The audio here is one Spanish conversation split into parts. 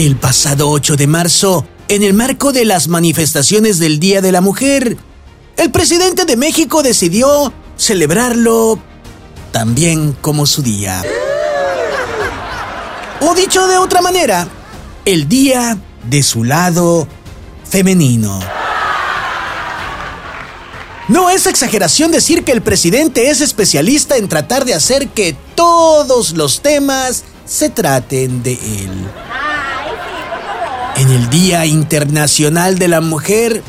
El pasado 8 de marzo, en el marco de las manifestaciones del Día de la Mujer, el presidente de México decidió celebrarlo también como su día. O dicho de otra manera, el día de su lado femenino. No es exageración decir que el presidente es especialista en tratar de hacer que todos los temas se traten de él. En el Día Internacional de la Mujer,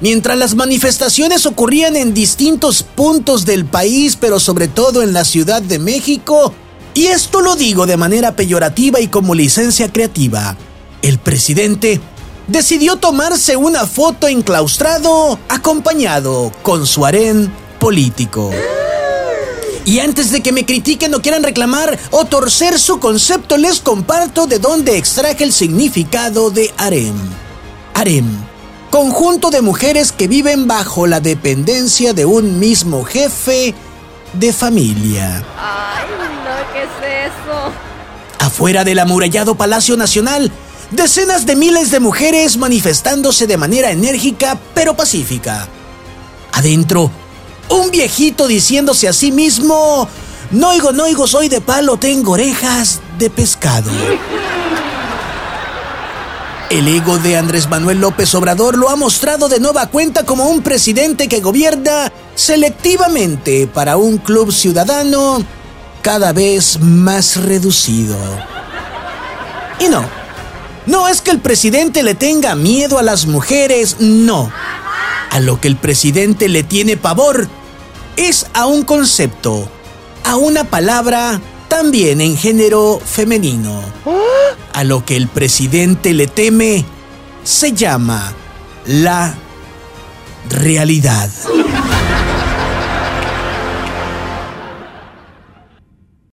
mientras las manifestaciones ocurrían en distintos puntos del país, pero sobre todo en la Ciudad de México, y esto lo digo de manera peyorativa y como licencia creativa, el presidente decidió tomarse una foto enclaustrado acompañado con su harén político. Y antes de que me critiquen o quieran reclamar o torcer su concepto, les comparto de dónde extraje el significado de harem. Harem, conjunto de mujeres que viven bajo la dependencia de un mismo jefe de familia. Ay, no, ¿qué es eso? Afuera del amurallado Palacio Nacional, decenas de miles de mujeres manifestándose de manera enérgica pero pacífica. Adentro, un viejito diciéndose a sí mismo, no oigo, no soy de palo, tengo orejas de pescado. El ego de Andrés Manuel López Obrador lo ha mostrado de nueva cuenta como un presidente que gobierna selectivamente para un club ciudadano cada vez más reducido. Y no, no es que el presidente le tenga miedo a las mujeres, no. A lo que el presidente le tiene pavor es a un concepto, a una palabra también en género femenino. A lo que el presidente le teme se llama la realidad.